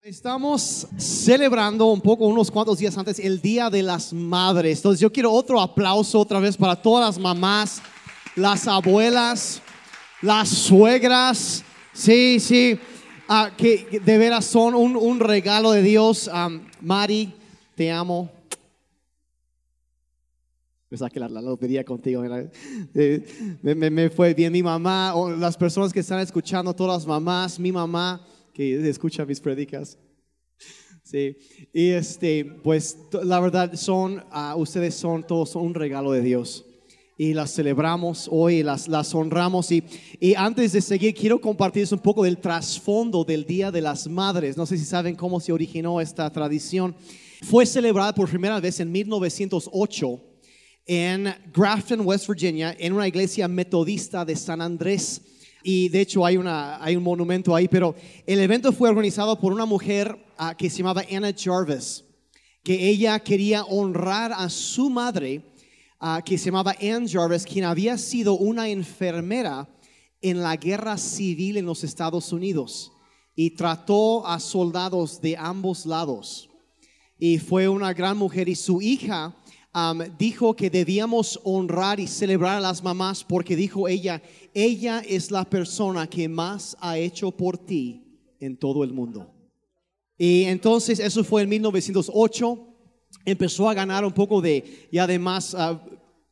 Estamos celebrando un poco, unos cuantos días antes, el Día de las Madres. Entonces yo quiero otro aplauso otra vez para todas las mamás, las abuelas, las suegras. Sí, sí, ah, que de veras son un, regalo de Dios. Mari, te amo. Pensaba que la, la lotería contigo. Eh, me, me, fue bien mi mamá, o las personas que están escuchando, todas las mamás, mi mamá que escucha mis predicas. Sí, y este, pues la verdad son, uh, ustedes son todos un regalo de Dios. Y las celebramos hoy, las, las honramos. Y, y antes de seguir, quiero compartirles un poco del trasfondo del Día de las Madres. No sé si saben cómo se originó esta tradición. Fue celebrada por primera vez en 1908 en Grafton, West Virginia, en una iglesia metodista de San Andrés y de hecho hay, una, hay un monumento ahí, pero el evento fue organizado por una mujer ah, que se llamaba Anna Jarvis, que ella quería honrar a su madre, ah, que se llamaba Anne Jarvis, quien había sido una enfermera en la guerra civil en los Estados Unidos y trató a soldados de ambos lados. Y fue una gran mujer y su hija dijo que debíamos honrar y celebrar a las mamás porque dijo ella, ella es la persona que más ha hecho por ti en todo el mundo. Y entonces eso fue en 1908, empezó a ganar un poco de, y además uh,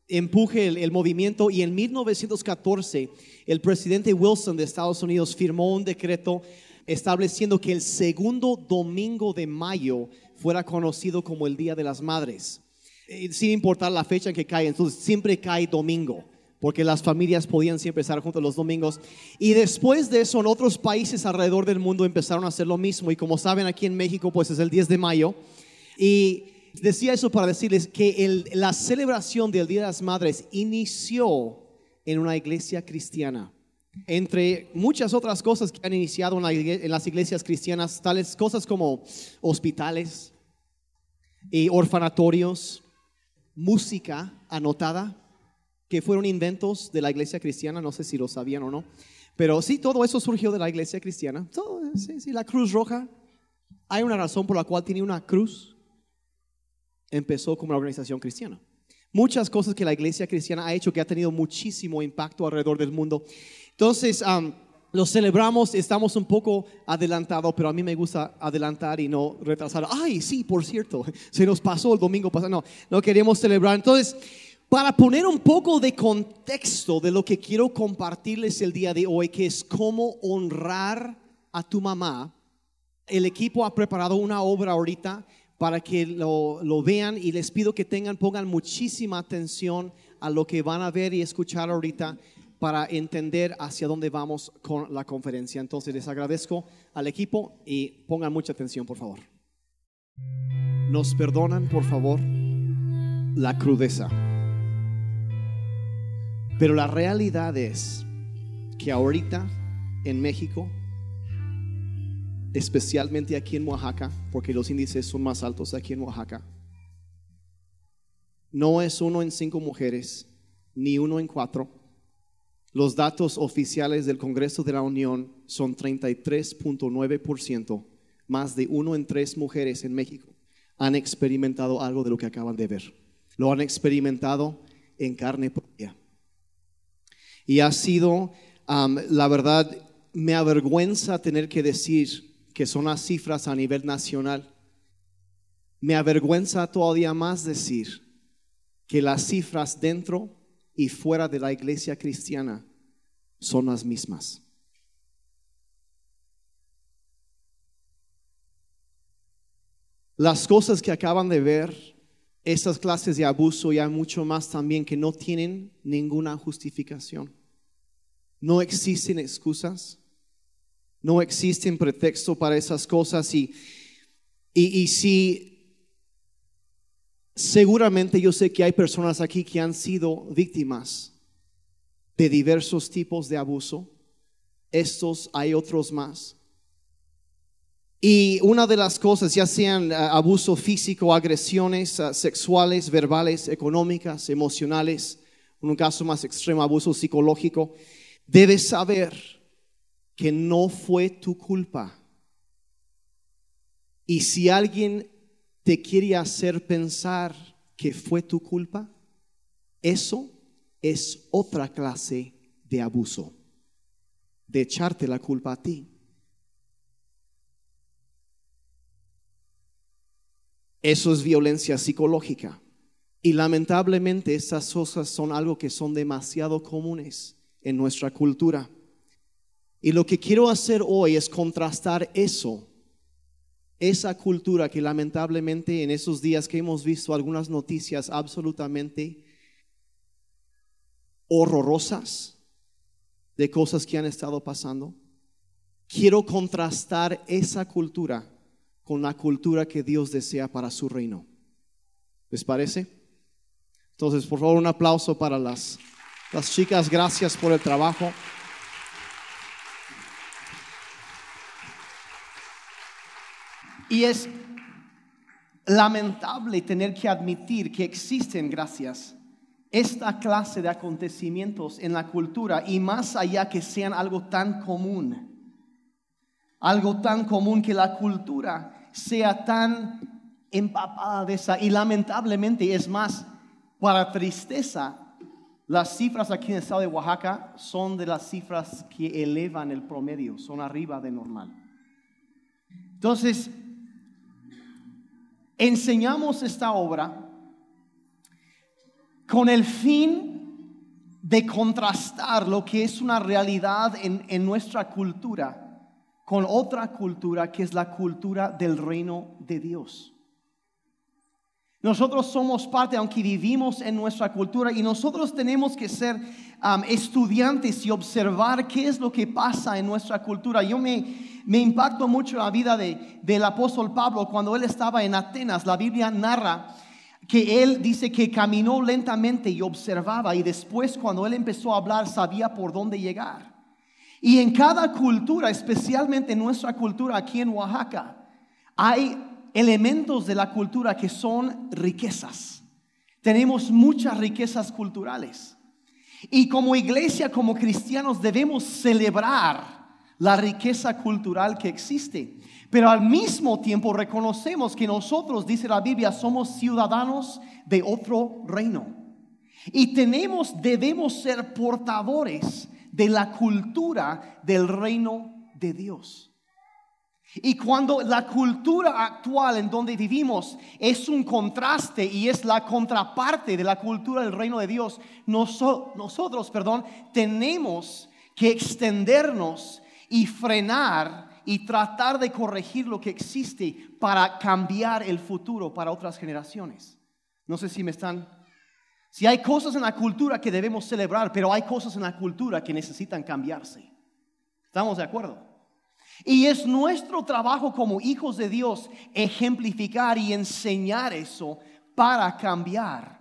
empuje el, movimiento y en 1914 el presidente Wilson de Estados Unidos firmó un decreto estableciendo que el segundo domingo de mayo fuera conocido como el Día de las Madres. Eh, sin importar la fecha en que cae, entonces siempre cae domingo, porque las familias podían siempre estar juntos los domingos. Y después de eso, en otros países alrededor del mundo empezaron a hacer lo mismo. Y como saben, aquí en México, pues es el 10 de mayo. Y decía eso para decirles que la celebración del Día de las Madres inició en una iglesia cristiana. Entre muchas otras cosas que han iniciado en las iglesias cristianas, tales cosas como hospitales y orfanatorios, música anotada, que fueron inventos de la iglesia cristiana, no sé si lo sabían o no, pero sí, todo eso surgió de la iglesia cristiana. Todo, sí, sí, la cruz roja, hay una razón por la cual tiene una cruz, empezó como una organización cristiana. Muchas cosas que la iglesia cristiana ha hecho que ha tenido muchísimo impacto alrededor del mundo. Entonces, lo celebramos, estamos un poco adelantados, pero a mí me gusta adelantar y no retrasar. Ay, sí, por cierto, se nos pasó el domingo pasado. No, no queremos celebrar. Entonces, para poner un poco de contexto de lo que quiero compartirles el día de hoy, que es cómo honrar a tu mamá, el equipo ha preparado una obra ahorita para que lo, lo vean y les pido que tengan, pongan muchísima atención a lo que van a ver y escuchar ahorita para entender hacia dónde vamos con la conferencia. Entonces les agradezco al equipo y pongan mucha atención, por favor. Nos perdonan, por favor, la crudeza. Pero la realidad es que ahorita en México, especialmente aquí en Oaxaca, porque los índices son más altos aquí en Oaxaca, no es uno en cinco mujeres, ni uno en cuatro, los datos oficiales del Congreso de la Unión son 33.9%, más de uno en tres mujeres en México han experimentado algo de lo que acaban de ver. Lo han experimentado en carne propia. Y ha sido, la verdad, me avergüenza tener que decir que son las cifras a nivel nacional. Me avergüenza todavía más decir que las cifras dentro y fuera de la iglesia cristiana son las mismas. Las cosas que acaban de ver, esas clases de abuso y hay mucho más también que no tienen ninguna justificación. No existen excusas, no existen pretexto para esas cosas y, y, y si Seguramente yo sé que hay personas aquí que han sido víctimas de diversos tipos de abuso. Estos hay otros más. Y una de las cosas, ya sean ah, abuso físico, agresiones ah, sexuales, verbales, económicas, emocionales, en un caso más extremo, abuso psicológico, debes saber que no fue tu culpa. Y si alguien te quiere hacer pensar que fue tu culpa, eso es otra clase de abuso, de echarte la culpa a ti. Eso es violencia psicológica. Y lamentablemente estas cosas son algo que son demasiado comunes en nuestra cultura. Y lo que quiero hacer hoy es contrastar eso, esa cultura que lamentablemente en esos días que hemos visto algunas noticias absolutamente horrorosas de cosas que han estado pasando. Quiero contrastar esa cultura con la cultura que Dios desea para su reino. ¿Les parece? Entonces, por favor, un aplauso para las, las chicas. Gracias por el trabajo. Y es lamentable tener que admitir que existen, gracias, esta clase de acontecimientos en la cultura y más allá que sean algo tan común. Algo tan común que la cultura sea tan empapada de esa. Y lamentablemente es más, para tristeza, las cifras aquí en el estado de Oaxaca son de las cifras que elevan el promedio, son arriba de normal. Entonces, enseñamos esta obra con el fin de contrastar lo que es una realidad en, en nuestra cultura con otra cultura que es la cultura del reino de Dios. Nosotros somos parte, aunque vivimos en nuestra cultura, y nosotros tenemos que ser um, estudiantes y observar qué es lo que pasa en nuestra cultura. Yo me, me impacto mucho la vida de, del apóstol Pablo cuando él estaba en Atenas. La Biblia narra que él dice que caminó lentamente y observaba, y después cuando él empezó a hablar sabía por dónde llegar. Y en cada cultura, especialmente en nuestra cultura aquí en Oaxaca, hay elementos de la cultura que son riquezas. Tenemos muchas riquezas culturales. Y como iglesia, como cristianos, debemos celebrar la riqueza cultural que existe. Pero al mismo tiempo reconocemos que nosotros, dice la Biblia, somos ciudadanos de otro reino. Y tenemos, debemos ser portadores de la cultura del reino de Dios. Y cuando la cultura actual en donde vivimos es un contraste y es la contraparte de la cultura del reino de Dios, nosotros, perdón, tenemos que extendernos y frenar y tratar de corregir lo que existe para cambiar el futuro para otras generaciones. No sé si me están si hay cosas en la cultura que debemos celebrar, pero hay cosas en la cultura que necesitan cambiarse. ¿Estamos de acuerdo? Y es nuestro trabajo como hijos de Dios ejemplificar y enseñar eso para cambiar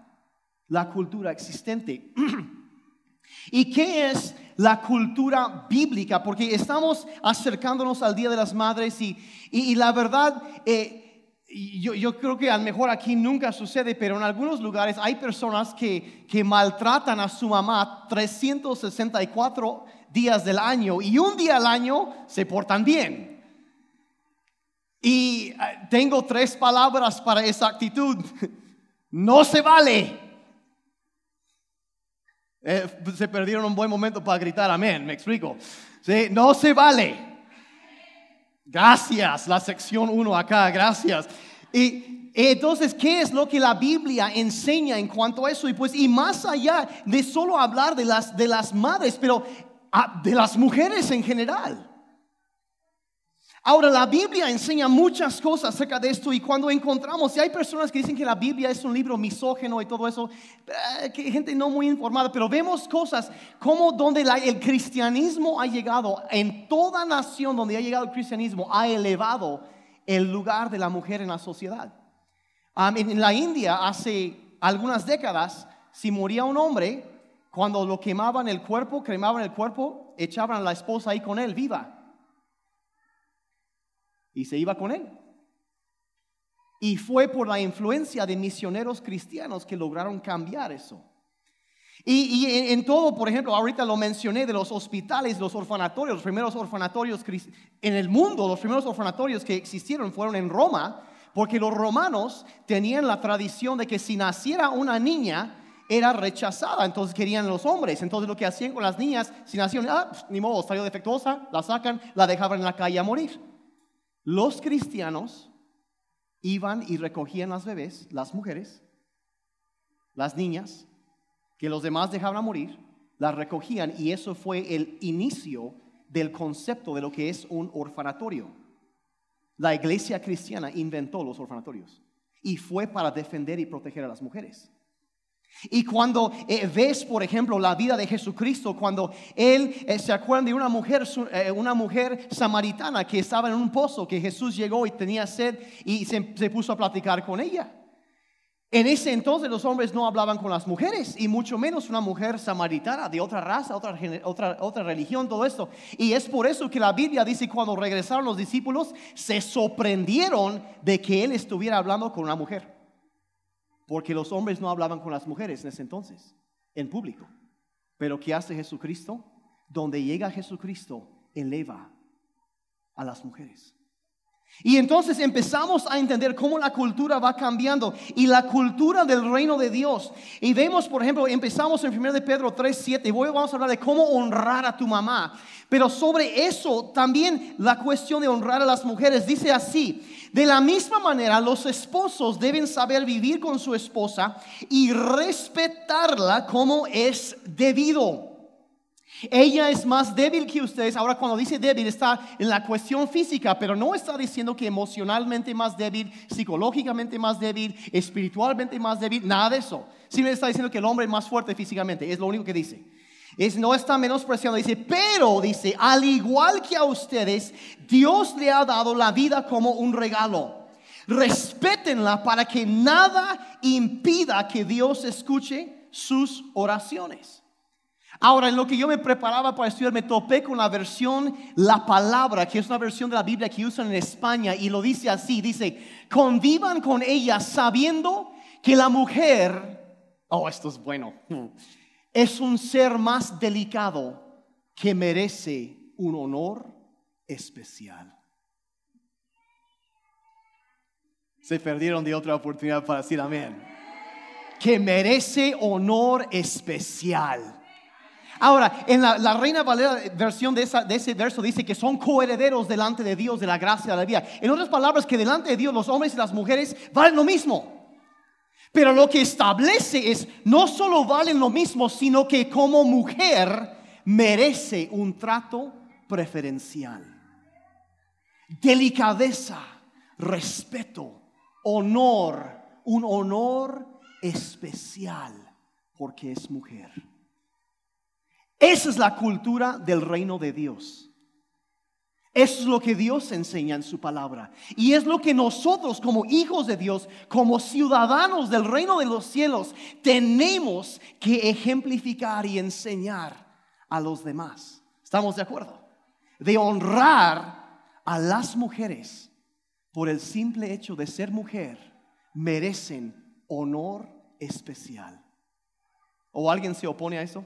la cultura existente. ¿Y qué es la cultura bíblica? Porque estamos acercándonos al Día de las Madres y, la verdad... Eh, yo, yo, creo que a lo mejor aquí nunca sucede, pero en algunos lugares hay personas que, que maltratan a su mamá 364 días del año y un día al año se portan bien. Y eh, tengo tres palabras para esa actitud. No se vale. Eh, se perdieron un buen momento para gritar amén, me explico. ¿Sí? No se vale. Gracias, la sección 1 acá, gracias. Y entonces, ¿qué es lo que la Biblia enseña en cuanto a eso? Y pues, y más allá de solo hablar de las, de las madres, pero de las mujeres en general. Ahora, la Biblia enseña muchas cosas acerca de esto y cuando encontramos, y hay personas que dicen que la Biblia es un libro misógeno y todo eso, eh, que gente no muy informada, pero vemos cosas como donde el cristianismo ha llegado, en toda nación donde ha llegado el cristianismo, ha elevado el lugar de la mujer en la sociedad. en la India, hace algunas décadas, si moría un hombre, cuando lo quemaban el cuerpo, cremaban el cuerpo, echaban a la esposa ahí con él, viva y se iba con él. Y fue por la influencia de misioneros cristianos que lograron cambiar eso. Y, en, en todo, por ejemplo, ahorita lo mencioné de los hospitales, los orfanatorios, los primeros orfanatorios en el mundo, los primeros orfanatorios que existieron fueron en Roma, porque los romanos tenían la tradición de que si naciera una niña, era rechazada, entonces querían los hombres. Entonces lo que hacían con las niñas, si nacían, ah, pues, ni modo, salió defectuosa, la sacan, la dejaban en la calle a morir. Los cristianos iban y recogían las bebés, las mujeres, las niñas, que los demás dejaban a morir, las recogían y eso fue el inicio del concepto de lo que es un orfanatorio. La iglesia cristiana inventó los orfanatorios y fue para defender y proteger a las mujeres. Y cuando eh, ves, por ejemplo, la vida de Jesucristo, cuando él eh, se acuerdan de una mujer, eh, una mujer samaritana que estaba en un pozo, que Jesús llegó y tenía sed y se, puso a platicar con ella. En ese entonces los hombres no hablaban con las mujeres y mucho menos una mujer samaritana de otra raza, otra, otra, otra religión, todo esto. Y es por eso que la Biblia dice cuando regresaron los discípulos se sorprendieron de que él estuviera hablando con una mujer. Porque los hombres no hablaban con las mujeres en ese entonces, en público. Pero ¿qué hace Jesucristo? Donde llega Jesucristo, eleva a las mujeres. Y entonces empezamos a entender cómo la cultura va cambiando y la cultura del reino de Dios. Y vemos, por ejemplo, empezamos en 1 de Pedro 3, 7 y hoy vamos a hablar de cómo honrar a tu mamá. Pero sobre eso también la cuestión de honrar a las mujeres dice así, de la misma manera los esposos deben saber vivir con su esposa y respetarla como es debido. Ella es más débil que ustedes. Ahora cuando dice débil está en la cuestión física, pero no está diciendo que emocionalmente más débil, psicológicamente más débil, espiritualmente más débil, nada de eso. Simplemente está diciendo que el hombre es más fuerte físicamente, es lo único que dice. Es, no está menospreciando, dice, pero dice, al igual que a ustedes, Dios le ha dado la vida como un regalo. Respétenla para que nada impida que Dios escuche sus oraciones. Ahora, en lo que yo me preparaba para estudiar, me topé con la versión La Palabra, que es una versión de la Biblia que usan en España y lo dice así, dice, convivan con ella sabiendo que la mujer, oh, esto es bueno, es un ser más delicado que merece un honor especial. Se perdieron de otra oportunidad para decir amén. Que merece honor especial. Ahora, en la, Reina Valera versión de, de ese verso dice que son coherederos delante de Dios de la gracia de la vida. En otras palabras, que delante de Dios los hombres y las mujeres valen lo mismo. Pero lo que establece es, no solo valen lo mismo, sino que como mujer merece un trato preferencial. Delicadeza, respeto, honor, un honor especial porque es mujer. Esa es la cultura del reino de Dios. Eso es lo que Dios enseña en su palabra. Y es lo que nosotros como hijos de Dios, como ciudadanos del reino de los cielos, tenemos que ejemplificar y enseñar a los demás. ¿Estamos de acuerdo? De honrar a las mujeres por el simple hecho de ser mujer, merecen honor especial. ¿O alguien se opone a eso?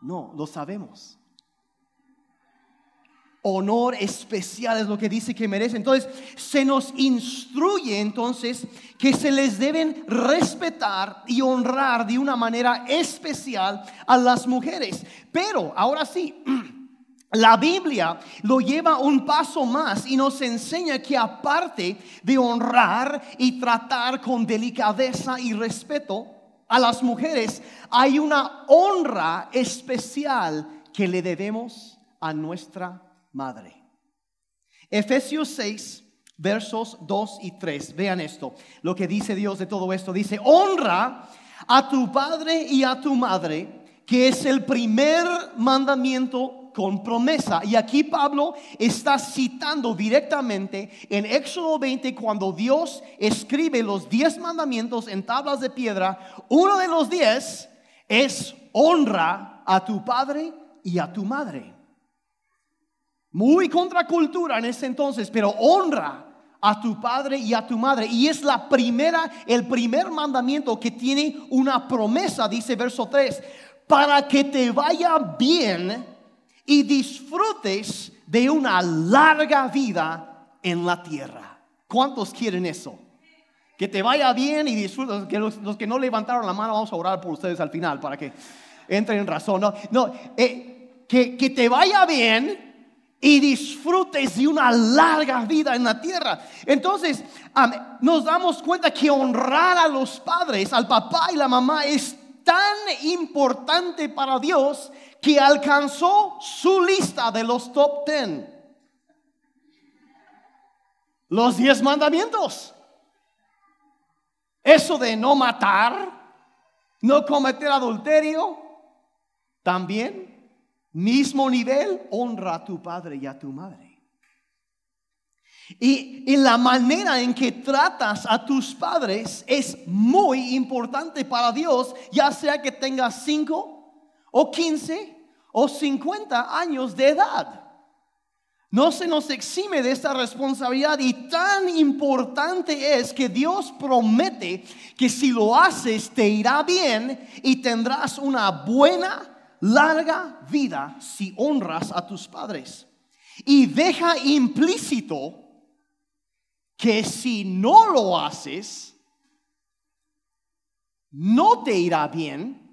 No, lo sabemos. Honor especial es lo que dice que merece. Entonces, se nos instruye entonces que se les deben respetar y honrar de una manera especial a las mujeres. Pero, ahora sí, la Biblia lo lleva un paso más y nos enseña que aparte de honrar y tratar con delicadeza y respeto a las mujeres, hay una honra especial que le debemos a nuestra madre. Efesios 6, versos 2 y 3. Vean esto, lo que dice Dios de todo esto. Dice, honra a tu padre y a tu madre, que es el primer mandamiento con promesa. Y aquí Pablo está citando directamente en Éxodo 20 cuando Dios escribe los diez mandamientos en tablas de piedra. Uno de los diez es honra a tu padre y a tu madre. Muy contracultura en ese entonces, pero honra a tu padre y a tu madre. Y es la primera, el primer mandamiento que tiene una promesa, dice verso 3, para que te vaya bien y disfrutes de una larga vida en la tierra. ¿Cuántos quieren eso? Que te vaya bien y disfrutes. Que los, que no levantaron la mano, vamos a orar por ustedes al final para que entren en razón. No, no eh, que, que te vaya bien y disfrutes de una larga vida en la tierra. Entonces, nos damos cuenta que honrar a los padres, al papá y la mamá, es tan importante para Dios que alcanzó su lista de los top ten. Los diez mandamientos. Eso de no matar, no cometer adulterio, también mismo nivel, honra a tu padre y a tu madre. Y, en la manera en que tratas a tus padres es muy importante para Dios, ya sea que tengas 5 o 15 o 50 años de edad. No se nos exime de esta responsabilidad y tan importante es que Dios promete que si lo haces te irá bien y tendrás una buena larga vida si honras a tus padres. Y deja implícito que si no lo haces, no te irá bien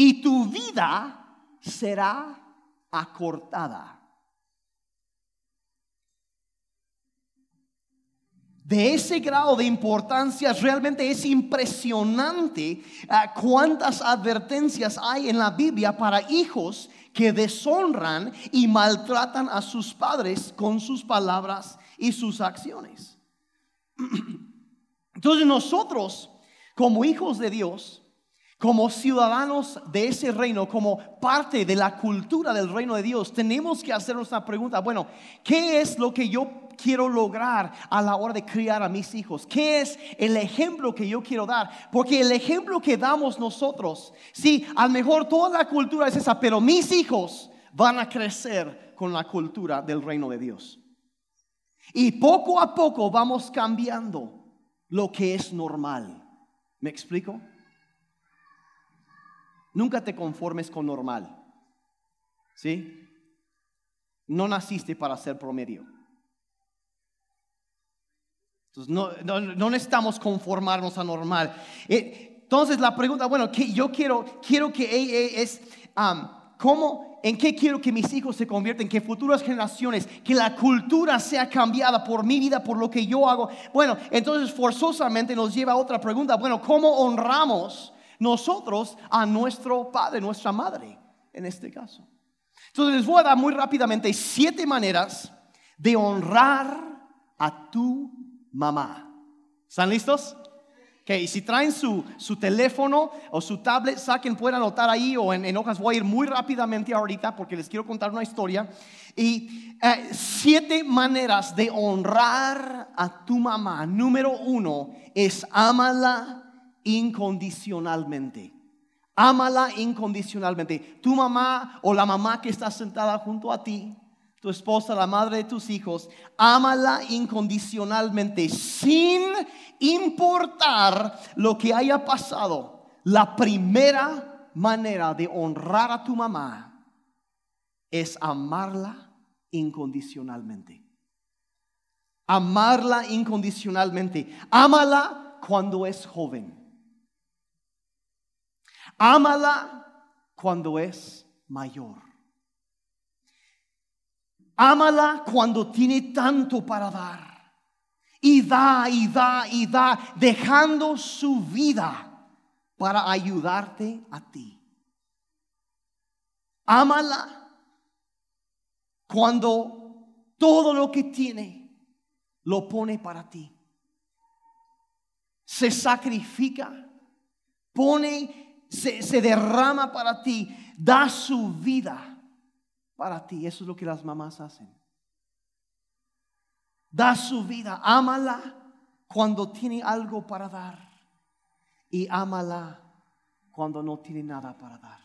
y tu vida será acortada. de ese grado de importancia, realmente es impresionante ah, cuántas advertencias hay en la Biblia para hijos que deshonran y maltratan a sus padres con sus palabras y sus acciones. Entonces nosotros, como hijos de Dios, como ciudadanos de ese reino, como parte de la cultura del reino de Dios, tenemos que hacernos una pregunta, bueno, ¿qué es lo que yo quiero lograr a la hora de criar a mis hijos? ¿Qué es el ejemplo que yo quiero dar? Porque el ejemplo que damos nosotros, sí, a lo mejor toda la cultura es esa, pero mis hijos van a crecer con la cultura del reino de Dios. Y poco a poco vamos cambiando lo que es normal. ¿Me explico? Nunca te conformes con normal. ¿Sí? No naciste para ser promedio. Entonces, no, necesitamos conformarnos a normal. Eh, entonces, la pregunta, bueno, que yo quiero, quiero que es, ¿cómo, en qué quiero que mis hijos se convierten, que futuras generaciones, que la cultura sea cambiada por mi vida, por lo que yo hago? Bueno, entonces forzosamente nos lleva a otra pregunta, bueno, ¿cómo honramos nosotros a nuestro padre, nuestra madre, en este caso? Entonces, les voy a dar muy rápidamente siete maneras de honrar a tu mamá. ¿Están listos? Okay, y si traen su, su, teléfono o su tablet, saquen, pueden anotar ahí o en, hojas. Voy a ir muy rápidamente ahorita porque les quiero contar una historia. Y eh, siete maneras de honrar a tu mamá. Número uno es ámala incondicionalmente. Ámala incondicionalmente. Tu mamá o la mamá que está sentada junto a ti tu esposa, la madre de tus hijos, ámala incondicionalmente, sin importar lo que haya pasado. La primera manera de honrar a tu mamá es amarla incondicionalmente. Amarla incondicionalmente. Ámala cuando es joven. Ámala cuando es mayor. Ámala cuando tiene tanto para dar. Y da, y da, y da, dejando su vida para ayudarte a ti. Ámala cuando todo lo que tiene lo pone para ti. Se sacrifica, pone, se, derrama para ti, da su vida para ti. Eso es lo que las mamás hacen. Da su vida, ámala cuando tiene algo para dar y ámala cuando no tiene nada para dar.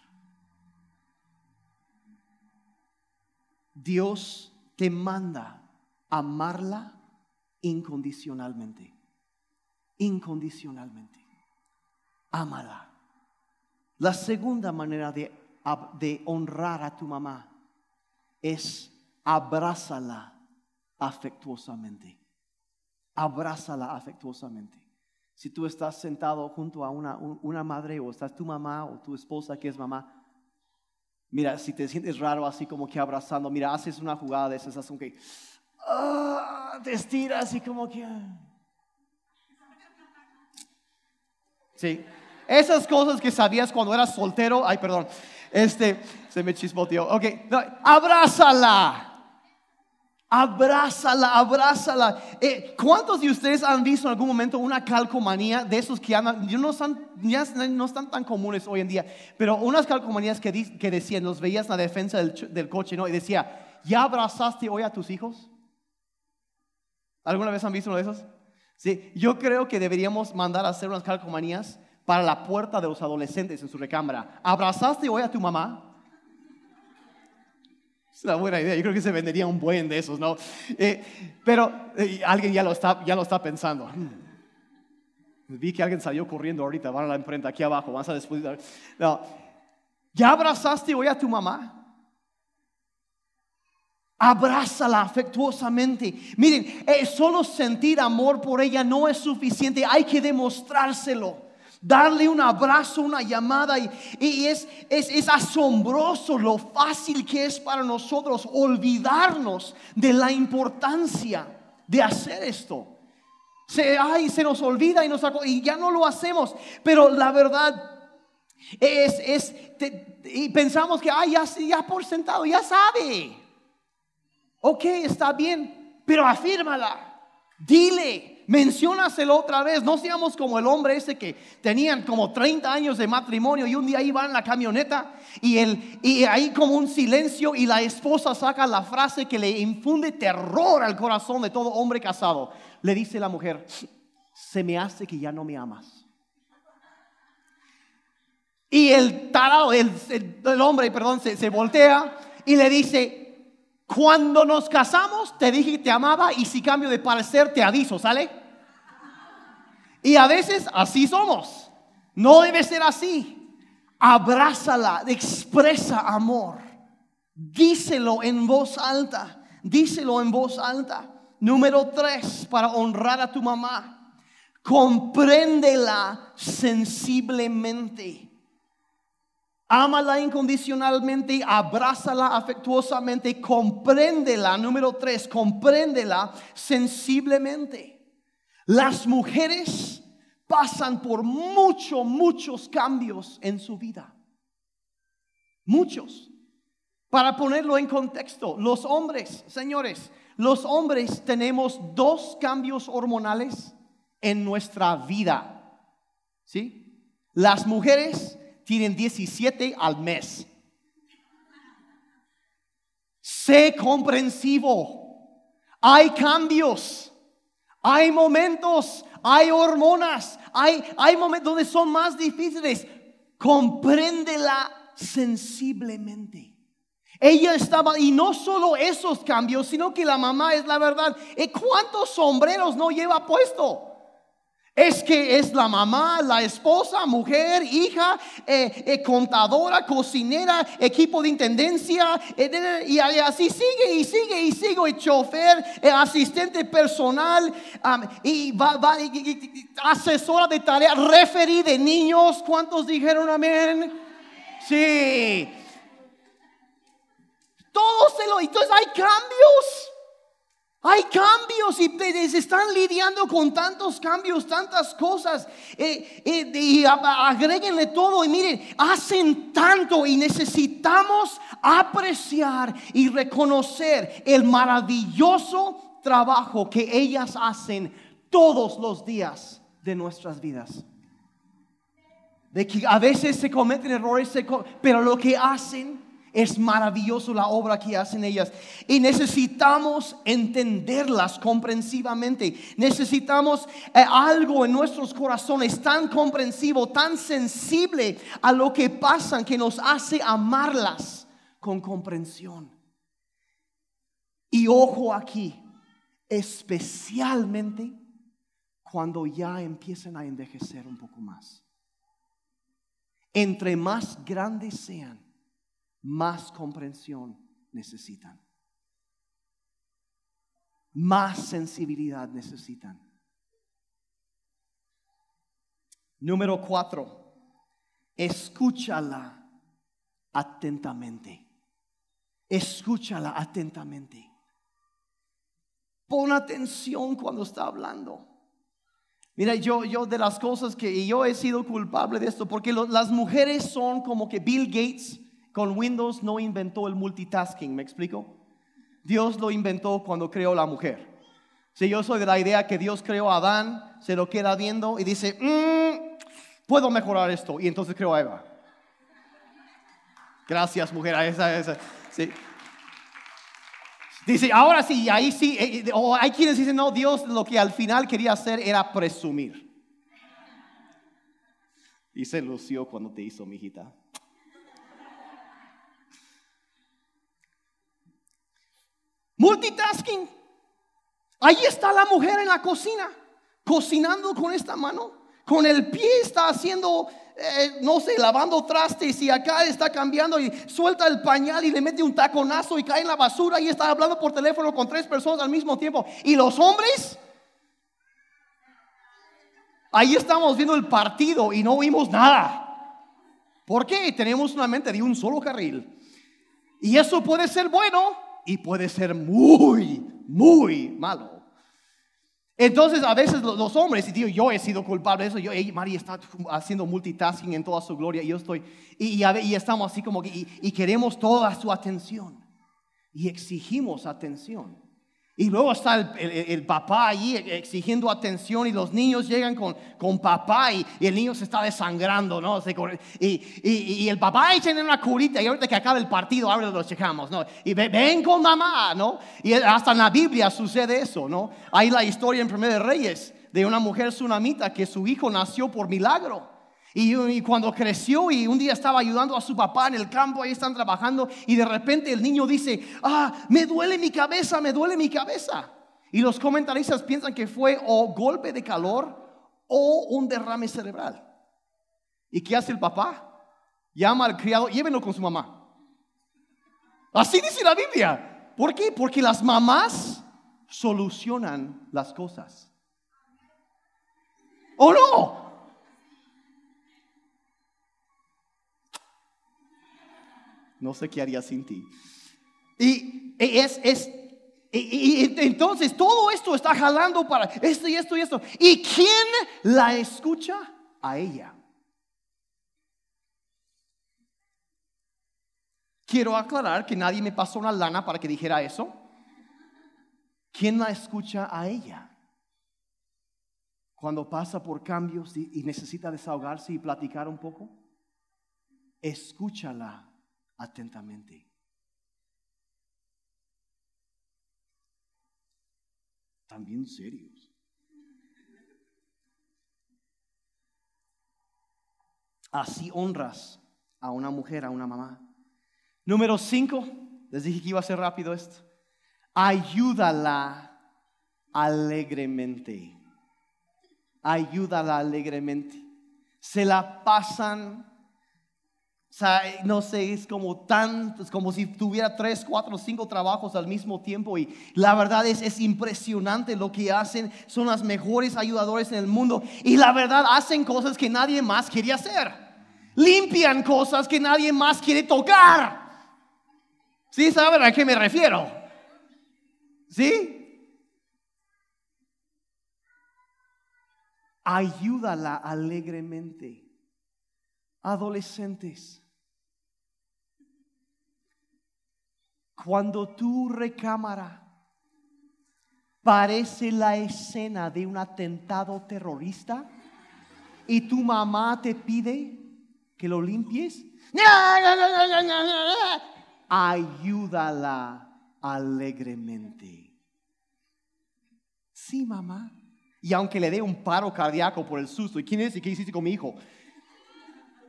Dios te manda amarla incondicionalmente. Incondicionalmente. Ámala. La segunda manera de, honrar a tu mamá es abrázala afectuosamente. Abrázala afectuosamente. Si tú estás sentado junto a una, madre o estás tu mamá o tu esposa que es mamá, Mira, si te sientes raro así como que abrazando, mira, haces una jugada de esas, como que ah, te estiras y como que... Sí, esas cosas que sabías cuando eras soltero, ay, perdón, este, se me chispoteó. Ok, abrázala. Abrázala, abrázala. Eh, ¿Cuántos de ustedes han visto en algún momento una calcomanía de esos que andan, no están, ya no están tan comunes hoy en día, pero unas calcomanías que, que decían, los veías en la defensa del, del, coche, ¿no? Y decía, ¿ya abrazaste hoy a tus hijos? ¿Alguna vez han visto uno de esos? Sí, yo creo que deberíamos mandar a hacer unas calcomanías para la puerta de los adolescentes en su recámara. ¿Abrazaste hoy a tu mamá? Es una buena idea. Yo creo que se vendería un buen de esos, ¿no? Eh, pero eh, alguien ya lo, está, ya lo está pensando. Hmm. Vi que alguien salió corriendo ahorita. Van a la imprenta aquí abajo. Vamos a después. No. ¿Ya abrazaste hoy a tu mamá? Abrázala afectuosamente. Miren, eh, solo sentir amor por ella no es suficiente. Hay que demostrárselo darle un abrazo, una llamada. Y, es, es, asombroso lo fácil que es para nosotros olvidarnos de la importancia de hacer esto. Se, ay, se nos olvida y, nos, y ya no lo hacemos. Pero la verdad es, es y pensamos que, ay, ya, ya por sentado, ya sabe. Ok, está bien, pero afírmala. Dile, menciónaselo otra vez. No seamos como el hombre ese que tenían como 30 años de matrimonio y un día iban en la camioneta y, el, y ahí como un silencio y la esposa saca la frase que le infunde terror al corazón de todo hombre casado. Le dice la mujer, se me hace que ya no me amas. Y el tarado, el, hombre, perdón, se, se voltea y le dice, cuando nos casamos, te dije que te amaba y si cambio de parecer, te aviso, ¿sale? Y a veces así somos. No debe ser así. Abrázala, expresa amor. Díselo en voz alta. Díselo en voz alta. Número tres, para honrar a tu mamá. Compréndela sensiblemente. Ámala incondicionalmente, abrázala afectuosamente, compréndela. Número tres, compréndela sensiblemente. Las mujeres pasan por muchos, muchos cambios en su vida. Muchos. Para ponerlo en contexto, los hombres, señores, los hombres tenemos dos cambios hormonales en nuestra vida. ¿Sí? Las mujeres tienen 17 al mes. Sé comprensivo. Hay cambios. Hay momentos, hay hormonas, hay, hay momentos donde son más difíciles. Compréndela sensiblemente. Ella estaba, y no solo esos cambios, sino que la mamá es la verdad. ¿Y cuántos sombreros no lleva puesto? Es que es la mamá, la esposa, mujer, hija, eh, eh, contadora, cocinera, equipo de intendencia, eh, y así sigue y sigue y sigue, chofer, asistente personal, y, va, va asesora de tarea, referí de niños. ¿Cuántos dijeron amén? Sí. Todo se lo, entonces hay cambios. Hay cambios y se están lidiando con tantos cambios, tantas cosas. Eh, eh, y agréguenle todo y miren, hacen tanto y necesitamos apreciar y reconocer el maravilloso trabajo que ellas hacen todos los días de nuestras vidas. De que a veces se cometen errores, pero lo que hacen es maravilloso la obra que hacen ellas. Y necesitamos entenderlas comprensivamente. Necesitamos eh, algo en nuestros corazones tan comprensivo, tan sensible a lo que pasan, que nos hace amarlas con comprensión. Y ojo aquí, especialmente cuando ya empiezan a envejecer un poco más. Entre más grandes sean, más comprensión necesitan. Más sensibilidad necesitan. Número cuatro, escúchala atentamente. Escúchala atentamente. Pon atención cuando está hablando. Mira, yo, yo de las cosas que yo he sido culpable de esto, porque las mujeres son como que Bill Gates con Windows no inventó el multitasking, ¿me explico? Dios lo inventó cuando creó la mujer. Si yo soy de la idea que Dios creó a Adán, se lo queda viendo y dice, mm, puedo mejorar esto, y entonces creó a Eva. Gracias, mujer, esa. Dice, ahora sí, ahí sí. Eh, eh, o hay quienes dicen, no, Dios lo que al final quería hacer era presumir. Y se lució cuando te hizo, mi. Multitasking. Ahí está la mujer en la cocina, cocinando con esta mano. Con el pie está haciendo eh, no sé, lavando trastes y acá está cambiando y suelta el pañal y le mete un taconazo y cae en la basura y está hablando por teléfono con tres personas al mismo tiempo. ¿Y los hombres? Ahí estamos viendo el partido y no vimos nada. ¿Por qué? Tenemos una mente de un solo carril. Y eso puede ser bueno y puede ser muy, muy malo. Entonces, a veces los, hombres, y digo, yo he sido culpable de eso, yo, María está haciendo multitasking en toda su gloria, y yo estoy, y, y, estamos así como que, y queremos toda su atención, y exigimos atención. Y luego está el, papá allí exigiendo atención y los niños llegan con, con papá y, el niño se está desangrando, ¿no? y, y, el papá ahí tiene una curita y ahorita que acaba el partido, ahora lo checamos, ¿no? Y ven con mamá, ¿no? Y hasta en la Biblia sucede eso, ¿no? Hay la historia en Primer de Reyes de una mujer tsunamita que su hijo nació por milagro. Y, cuando creció y un día estaba ayudando a su papá en el campo, ahí están trabajando y de repente el niño dice, ah, me duele mi cabeza, me duele mi cabeza. Y los comentaristas piensan que fue o golpe de calor o un derrame cerebral. ¿Y qué hace el papá? Llama al criado, llévenlo con su mamá. Así dice la Biblia. ¿Por qué? Porque las mamás solucionan las cosas. ¿O no? No sé qué haría sin ti. Y es, es y, entonces todo esto está jalando para esto y esto y esto. ¿Y quién la escucha? A ella. Quiero aclarar que nadie me pasó una lana para que dijera eso. ¿Quién la escucha a ella? Cuando pasa por cambios y necesita desahogarse y platicar un poco, escúchala atentamente. También serios. Así honras a una mujer, a una mamá. Número cinco, les dije que iba a ser rápido esto. Ayúdala alegremente. Ayúdala alegremente. Se la pasan o sea, no sé, es como tan, es como si tuviera tres, cuatro, cinco trabajos al mismo tiempo. Y la verdad es, es impresionante lo que hacen. Son las mejores ayudadores en el mundo. Y la verdad hacen cosas que nadie más quiere hacer. Limpian cosas que nadie más quiere tocar. ¿Sí saben a qué me refiero? ¿Sí? Ayúdala alegremente. Adolescentes Cuando tu recámara parece la escena de un atentado terrorista y tu mamá te pide que lo limpies, ayúdala alegremente. Sí, mamá. Y aunque le dé un paro cardíaco por el susto, ¿y quién es y qué hiciste con mi hijo?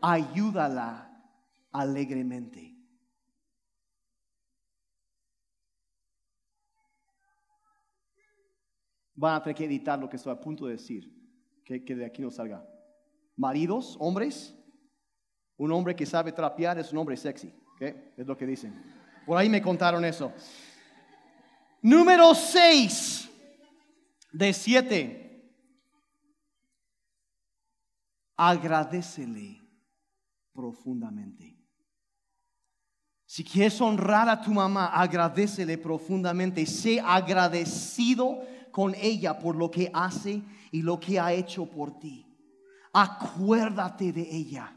Ayúdala alegremente. Van a tener que editar lo que estoy a punto de decir, que, que de aquí no salga. Maridos, hombres, un hombre que sabe trapear es un hombre sexy. Es lo que dicen. Por ahí me contaron eso. Número 6 de 7. Agradecele profundamente. Si quieres honrar a tu mamá, agradecele profundamente. Sé agradecido con ella por lo que hace y lo que ha hecho por ti. Acuérdate de ella.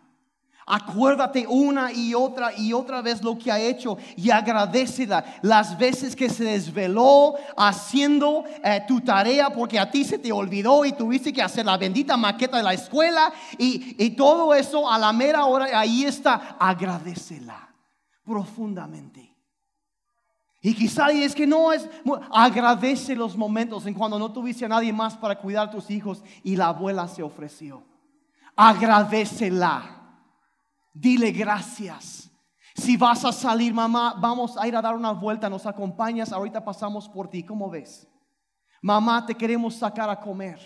Acuérdate una y otra y otra vez lo que ha hecho y agradecela las veces que se desveló haciendo eh, tu tarea porque a ti se te olvidó y tuviste que hacer la bendita maqueta de la escuela y, y todo eso a la mera hora, ahí está, agradecela profundamente. Y quizá es que no es, agradece los momentos en cuando no tuviste a nadie más para cuidar a tus hijos y la abuela se ofreció. Agradecela. Dile gracias. Si vas a salir, mamá, vamos a ir a dar una vuelta, nos acompañas, ahorita pasamos por ti, ¿cómo ves? Mamá, te queremos sacar a comer.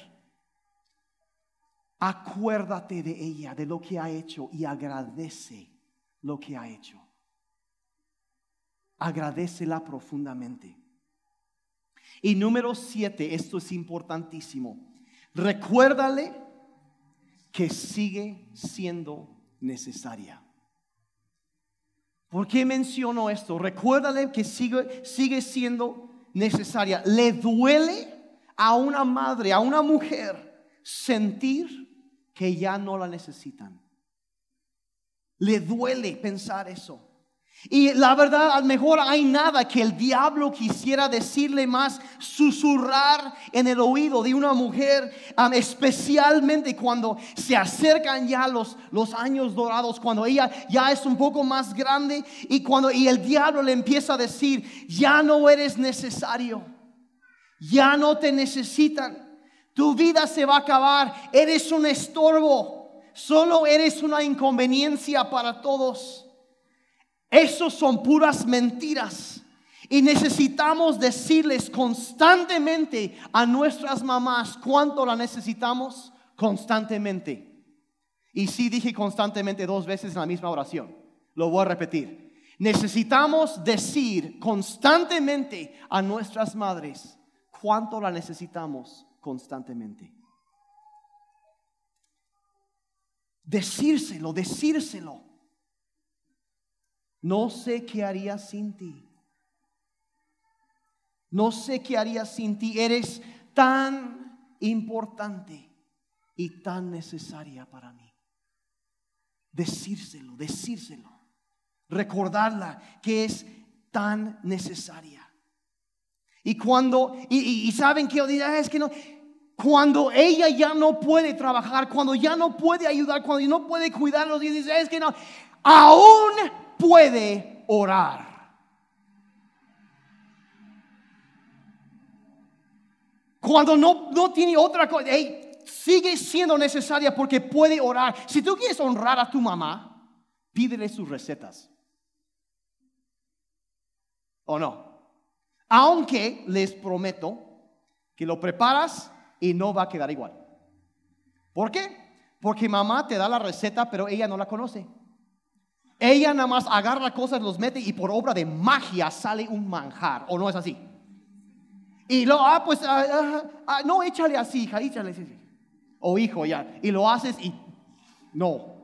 Acuérdate de ella, de lo que ha hecho y agradece lo que ha hecho. Agradecela profundamente. Y número siete, esto es importantísimo. Recuérdale que sigue siendo necesaria. ¿Por qué menciono esto? Recuérdale que sigue, sigue siendo necesaria. Le duele a una madre, a una mujer, sentir que ya no la necesitan. Le duele pensar eso. Y la verdad, a lo mejor hay nada que el diablo quisiera decirle más, susurrar en el oído de una mujer, especialmente cuando se acercan ya los, los años dorados, cuando ella ya es un poco más grande y cuando y el diablo le empieza a decir, ya no eres necesario, ya no te necesitan, tu vida se va a acabar, eres un estorbo, solo eres una inconveniencia para todos. Esos son puras mentiras. Y necesitamos decirles constantemente a nuestras mamás cuánto la necesitamos constantemente. Y sí dije constantemente dos veces en la misma oración. Lo voy a repetir. Necesitamos decir constantemente a nuestras madres cuánto la necesitamos constantemente. Decírselo, decírselo. No sé qué haría sin ti. No sé qué haría sin ti. Eres tan importante y tan necesaria para mí. Decírselo, decírselo. Recordarla que es tan necesaria. Y cuando, y, saben que ah, es que no, cuando ella ya no puede trabajar, cuando ya no puede ayudar, cuando ya no puede cuidarlos, y dice, es que no, aún puede orar. Cuando no, no tiene otra cosa, sigue siendo necesaria porque puede orar. Si tú quieres honrar a tu mamá, pídele sus recetas. ¿O no? Aunque les prometo que lo preparas y no va a quedar igual. ¿Por qué? Porque mamá te da la receta, pero ella no la conoce. Ella nada más agarra cosas, los mete y por obra de magia sale un manjar, ¿o no es así? Y lo, ah, pues, ah, ah, ah, no, échale así, hija, échale así. O hijo, ya. Y lo haces y no.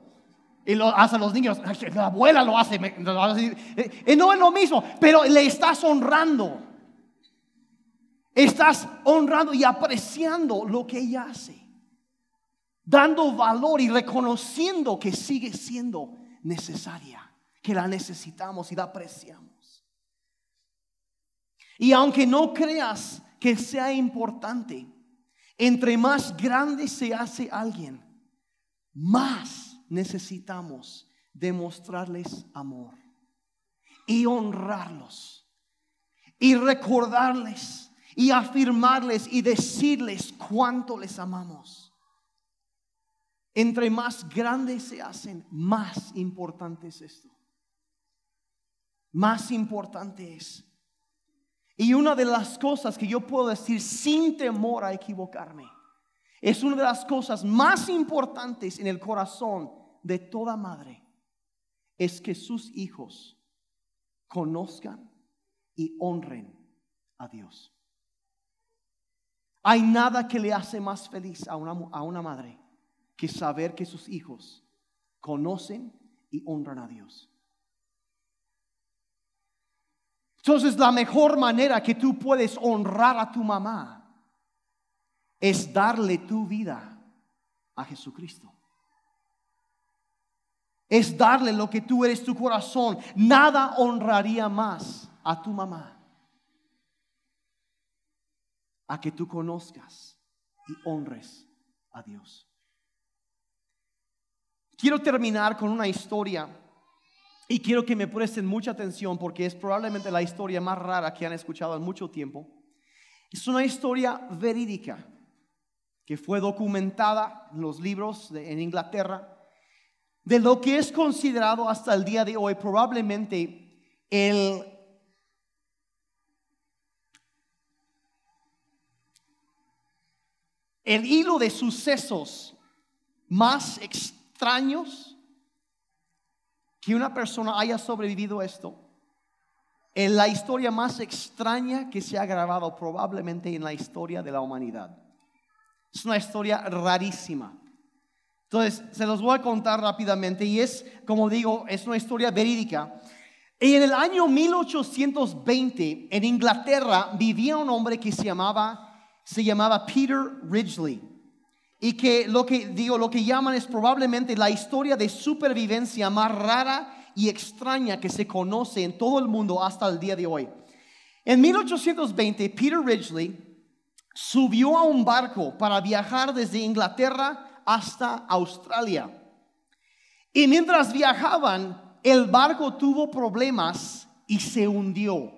Y lo hacen los niños, la abuela lo hace. Eh, no es lo mismo, pero le estás honrando. Estás honrando y apreciando lo que ella hace. Dando valor y reconociendo que sigue siendo necesaria, que la necesitamos y la apreciamos. Y aunque no creas que sea importante, entre más grande se hace alguien, más necesitamos demostrarles amor y honrarlos y recordarles y afirmarles y decirles cuánto les amamos. Entre más grandes se hacen, más importante es esto. Más importante es. Y una de las cosas que yo puedo decir sin temor a equivocarme, es una de las cosas más importantes en el corazón de toda madre, es que sus hijos conozcan y honren a Dios. Hay nada que le hace más feliz a una, a una madre que saber que sus hijos conocen y honran a Dios. Entonces la mejor manera que tú puedes honrar a tu mamá es darle tu vida a Jesucristo. Es darle lo que tú eres tu corazón. Nada honraría más a tu mamá a que tú conozcas y honres a Dios. Quiero terminar con una historia y quiero que me presten mucha atención porque es probablemente la historia más rara que han escuchado en mucho tiempo. Es una historia verídica que fue documentada en los libros en Inglaterra de lo que es considerado hasta el día de hoy probablemente el el hilo de sucesos más extraños que una persona haya sobrevivido esto, en la historia más extraña que se ha grabado probablemente en la historia de la humanidad. Es una historia rarísima. Entonces, se los voy a contar rápidamente y es, como digo, es una historia verídica. Y en el año 1820, en Inglaterra, vivía un hombre que se llamaba se llamaba Peter Ridgely. Y que lo que digo, lo que llaman es probablemente la historia de supervivencia más rara y extraña que se conoce en todo el mundo hasta el día de hoy. En 1820, Peter Ridgely subió a un barco para viajar desde Inglaterra hasta Australia. Y mientras viajaban, el barco tuvo problemas y se hundió.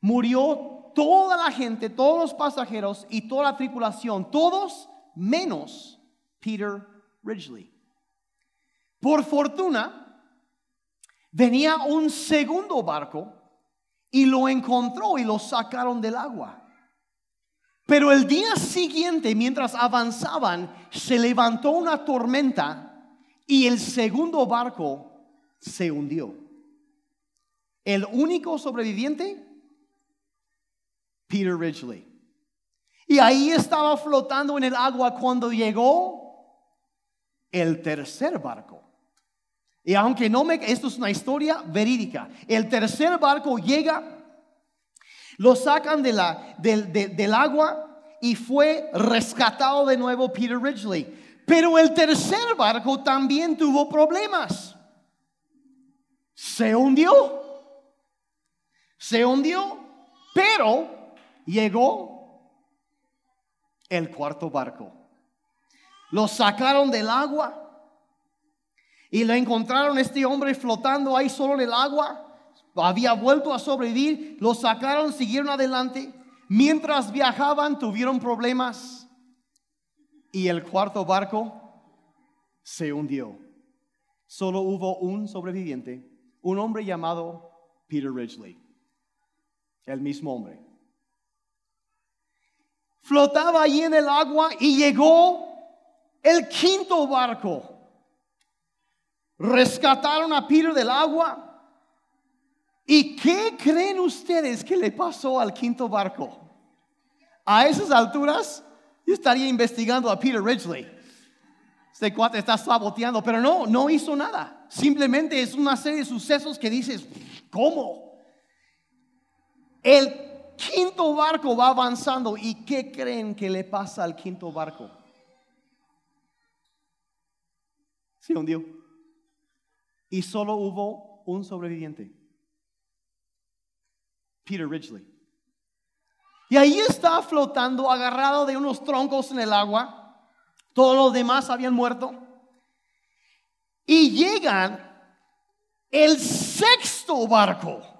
Murió toda la gente, todos los pasajeros y toda la tripulación, todos menos Peter Ridgely. Por fortuna, venía un segundo barco y lo encontró y lo sacaron del agua. Pero el día siguiente, mientras avanzaban, se levantó una tormenta y el segundo barco se hundió. El único sobreviviente Peter Ridgely. Y ahí estaba flotando en el agua cuando llegó el tercer barco. Y aunque no me, esto es una historia verídica, el tercer barco llega, lo sacan de la, del, del agua y fue rescatado de nuevo Peter Ridgely. Pero el tercer barco también tuvo problemas. Se hundió. Se hundió. Pero llegó el cuarto barco. Lo sacaron del agua y lo encontraron este hombre flotando ahí solo en el agua. Había vuelto a sobrevivir, lo sacaron, siguieron adelante. Mientras viajaban tuvieron problemas y el cuarto barco se hundió. Solo hubo un sobreviviente, un hombre llamado Peter Ridgely, el mismo hombre flotaba allí en el agua y llegó el quinto barco. Rescataron a Peter del agua. ¿Y qué creen ustedes que le pasó al quinto barco? A esas alturas, yo estaría investigando a Peter Ridgely. Este cuate está saboteando, pero no, no hizo nada. Simplemente es una serie de sucesos que dices, ¿cómo? El quinto barco va avanzando. ¿Y qué creen que le pasa al quinto barco? Se hundió. Y solo hubo un sobreviviente. Peter Ridgely. Y ahí está flotando, agarrado de unos troncos en el agua. Todos los demás habían muerto. Y llegan el sexto barco.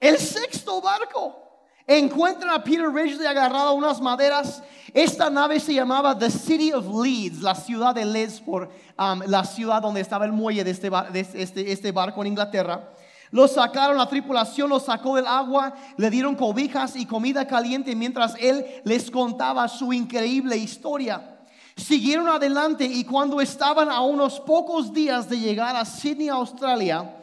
El sexto barco. Encuentran a Peter Ridgely agarrado a unas maderas. Esta nave se llamaba The City of Leeds, la ciudad de Leeds, por um, la ciudad donde estaba el muelle de, este, este, este, barco en Inglaterra. Lo sacaron, la tripulación lo sacó del agua, le dieron cobijas y comida caliente mientras él les contaba su increíble historia. Siguieron adelante y cuando estaban a unos pocos días de llegar a Sydney, Australia,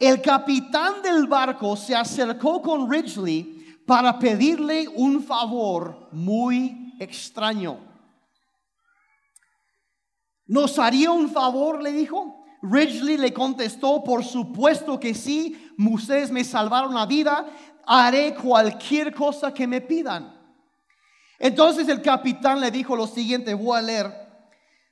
el capitán del barco se acercó con Ridgely para pedirle un favor muy extraño. ¿Nos haría un favor? le dijo. Ridgely le contestó, por supuesto que sí, ustedes me salvaron la vida, haré cualquier cosa que me pidan. Entonces el capitán le dijo lo siguiente, voy a leer.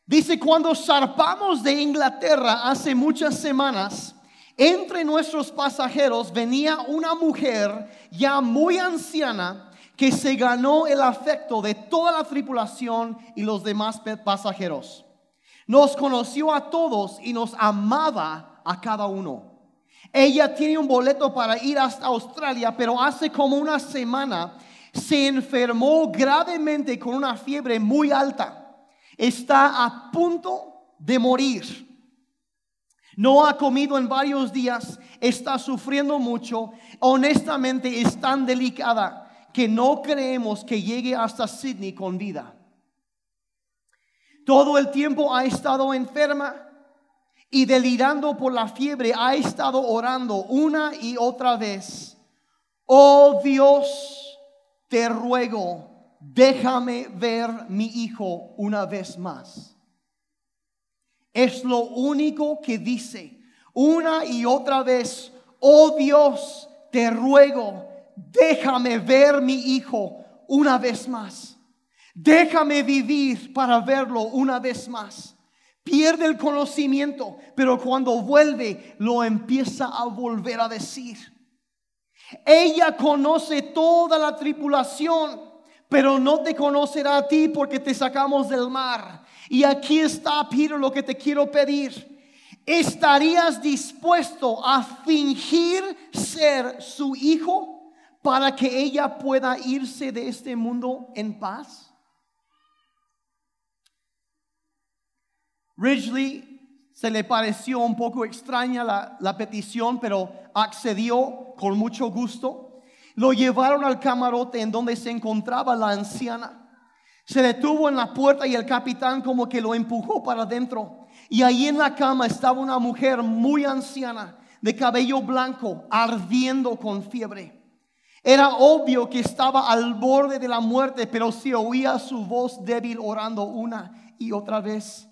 Dice, cuando zarpamos de Inglaterra hace muchas semanas, entre nuestros pasajeros venía una mujer ya muy anciana que se ganó el afecto de toda la tripulación y los demás pasajeros. Nos conoció a todos y nos amaba a cada uno. Ella tiene un boleto para ir hasta Australia, pero hace como una semana se enfermó gravemente con una fiebre muy alta. Está a punto de morir. No ha comido en varios días, está sufriendo mucho. Honestamente es tan delicada que no creemos que llegue hasta Sydney con vida. Todo el tiempo ha estado enferma y delirando por la fiebre ha estado orando una y otra vez. Oh Dios, te ruego, déjame ver mi hijo una vez más. Es lo único que dice una y otra vez. Oh Dios, te ruego, déjame ver mi hijo una vez más. Déjame vivir para verlo una vez más. Pierde el conocimiento, pero cuando vuelve lo empieza a volver a decir. Ella conoce toda la tripulación, pero no te conocerá a ti porque te sacamos del mar. Y aquí está, Peter, lo que te quiero pedir. ¿Estarías dispuesto a fingir ser su hijo para que ella pueda irse de este mundo en paz? Ridgely se le pareció un poco extraña la, petición, pero accedió con mucho gusto. Lo llevaron al camarote en donde se encontraba la anciana. Se detuvo en la puerta y el capitán como que lo empujó para adentro. Y ahí en la cama estaba una mujer muy anciana, de cabello blanco, ardiendo con fiebre. Era obvio que estaba al borde de la muerte, pero se oía su voz débil orando una y otra vez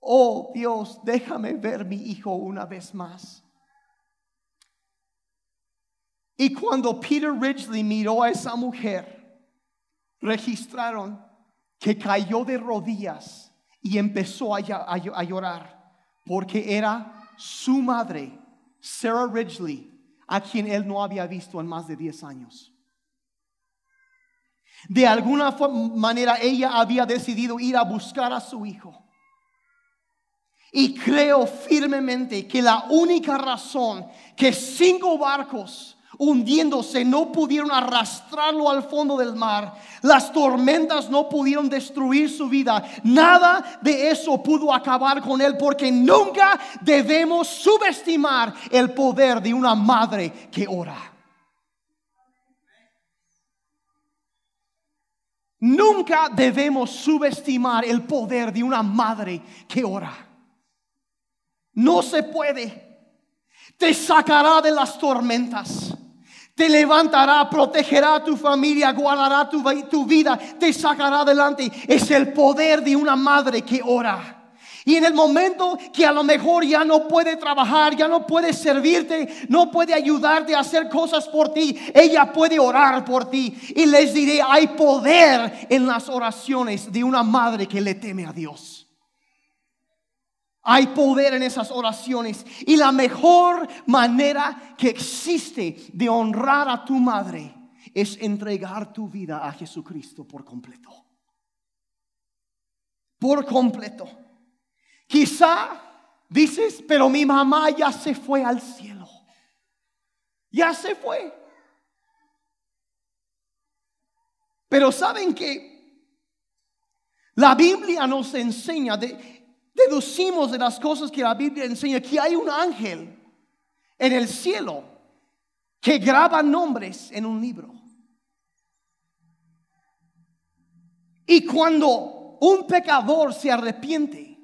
oh Dios, déjame ver mi hijo una vez más. Y cuando Peter Ridgely miró a esa mujer, registraron que cayó de rodillas y empezó a, llorar porque era su madre, Sarah Ridgely, a quien él no había visto en más de 10 años. De alguna manera ella había decidido ir a buscar a su hijo. Y creo firmemente que la única razón que cinco barcos hundiéndose no pudieron arrastrarlo al fondo del mar, las tormentas no pudieron destruir su vida, nada de eso pudo acabar con él porque nunca debemos subestimar el poder de una madre que ora. Nunca debemos subestimar el poder de una madre que ora. No se puede. Te sacará de las tormentas. Te levantará, protegerá tu familia, guardará tu, tu vida, te sacará adelante. Es el poder de una madre que ora. Y en el momento que a lo mejor ya no puede trabajar, ya no puede servirte, no puede ayudarte a hacer cosas por ti, ella puede orar por ti. Y les diré, hay poder en las oraciones de una madre que le teme a Dios. Hay poder en esas oraciones. Y la mejor manera que existe de honrar a tu madre es entregar tu vida a Jesucristo por completo. Por completo. Quizá dices, pero mi mamá ya se fue al cielo. Ya se fue. Pero saben que la Biblia nos enseña de deducimos de las cosas que la Biblia enseña que hay un ángel en el cielo que graba nombres en un libro. Y cuando un pecador se arrepiente,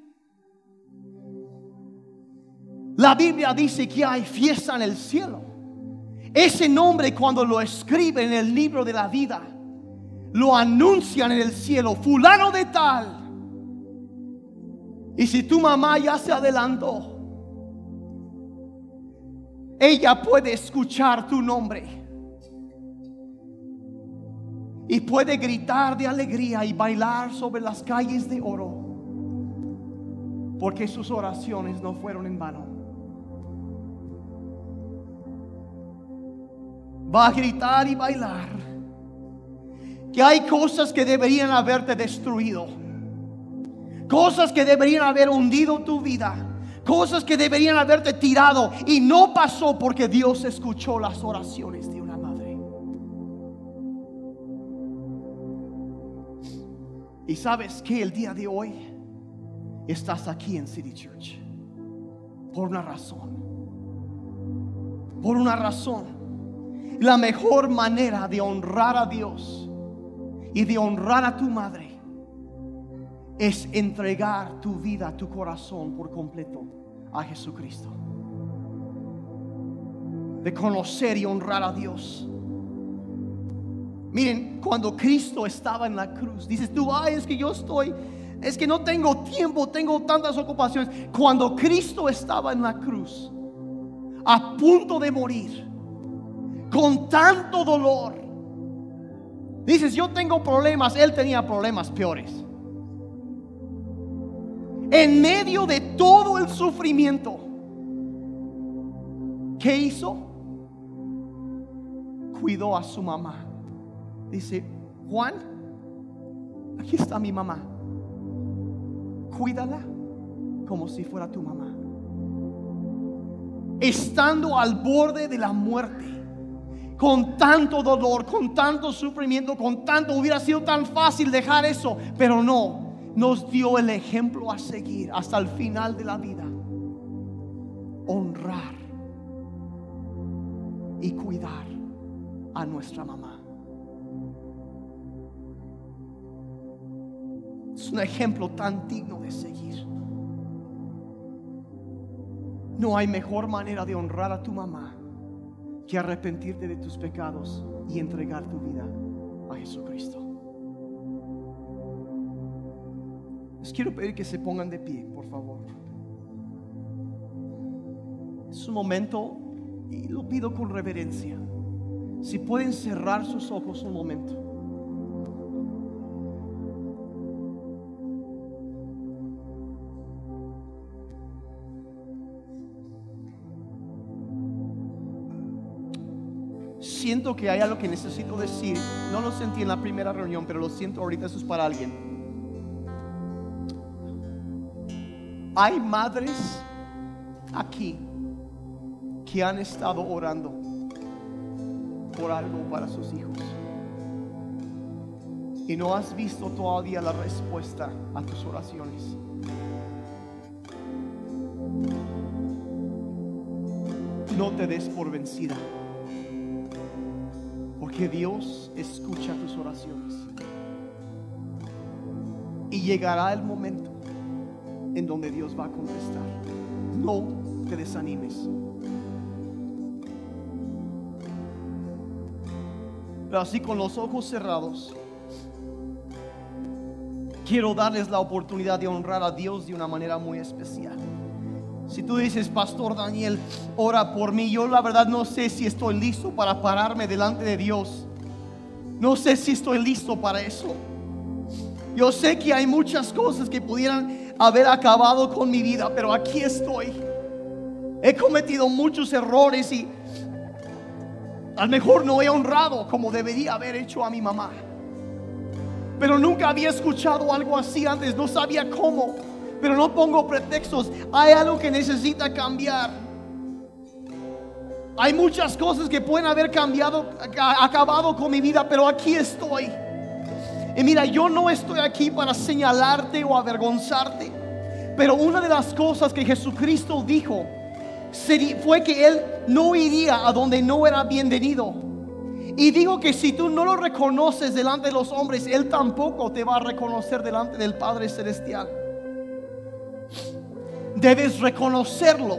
la Biblia dice que hay fiesta en el cielo. Ese nombre cuando lo escriben en el libro de la vida, lo anuncian en el cielo, fulano de tal. Y si tu mamá ya se adelantó, ella puede escuchar tu nombre. Y puede gritar de alegría y bailar sobre las calles de oro. Porque sus oraciones no fueron en vano. Va a gritar y bailar. Que hay cosas que deberían haberte destruido. Cosas que deberían haber hundido tu vida. Cosas que deberían haberte tirado. Y no pasó porque Dios escuchó las oraciones de una madre. Y sabes que el día de hoy estás aquí en City Church. Por una razón. Por una razón. La mejor manera de honrar a Dios y de honrar a tu madre es entregar tu vida, tu corazón por completo a Jesucristo. De conocer y honrar a Dios. Miren, cuando Cristo estaba en la cruz, dices tú, ay, es que yo estoy, es que no tengo tiempo, tengo tantas ocupaciones. Cuando Cristo estaba en la cruz, a punto de morir, con tanto dolor, dices, yo tengo problemas, Él tenía problemas peores. En medio de todo el sufrimiento, ¿qué hizo? Cuidó a su mamá. Dice, Juan, aquí está mi mamá. Cuídala como si fuera tu mamá. Estando al borde de la muerte, con tanto dolor, con tanto sufrimiento, con tanto, hubiera sido tan fácil dejar eso, pero no, nos dio el ejemplo a seguir hasta el final de la vida. Honrar y cuidar a nuestra mamá. Es un ejemplo tan digno de seguir. No hay mejor manera de honrar a tu mamá que arrepentirte de tus pecados y entregar tu vida a Jesucristo. Les quiero pedir que se pongan de pie, por favor. Es un momento y lo pido con reverencia. Si pueden cerrar sus ojos un momento. Siento que hay algo que necesito decir. No lo sentí en la primera reunión, pero lo siento ahorita. Eso es para alguien. Hay madres aquí que han estado orando por algo para sus hijos. Y no has visto todavía la respuesta a tus oraciones. No te des por vencida. Porque Dios escucha tus oraciones. Y llegará el momento en donde Dios va a contestar. No te desanimes. Pero así con los ojos cerrados, quiero darles la oportunidad de honrar a Dios de una manera muy especial. Si tú dices, Pastor Daniel, ora por mí, yo la verdad no sé si estoy listo para pararme delante de Dios. No sé si estoy listo para eso. Yo sé que hay muchas cosas que pudieran haber acabado con mi vida, pero aquí estoy. He cometido muchos errores y a lo mejor no he honrado como debería haber hecho a mi mamá. Pero nunca había escuchado algo así antes, no sabía cómo. Pero no pongo pretextos, hay algo que necesita cambiar. Hay muchas cosas que pueden haber cambiado, acabado con mi vida, pero aquí estoy. Y mira, yo no estoy aquí para señalarte o avergonzarte, pero una de las cosas que Jesucristo dijo fue que él no iría a donde no era bienvenido. Y digo que si tú no lo reconoces delante de los hombres, él tampoco te va a reconocer delante del Padre Celestial. Debes reconocerlo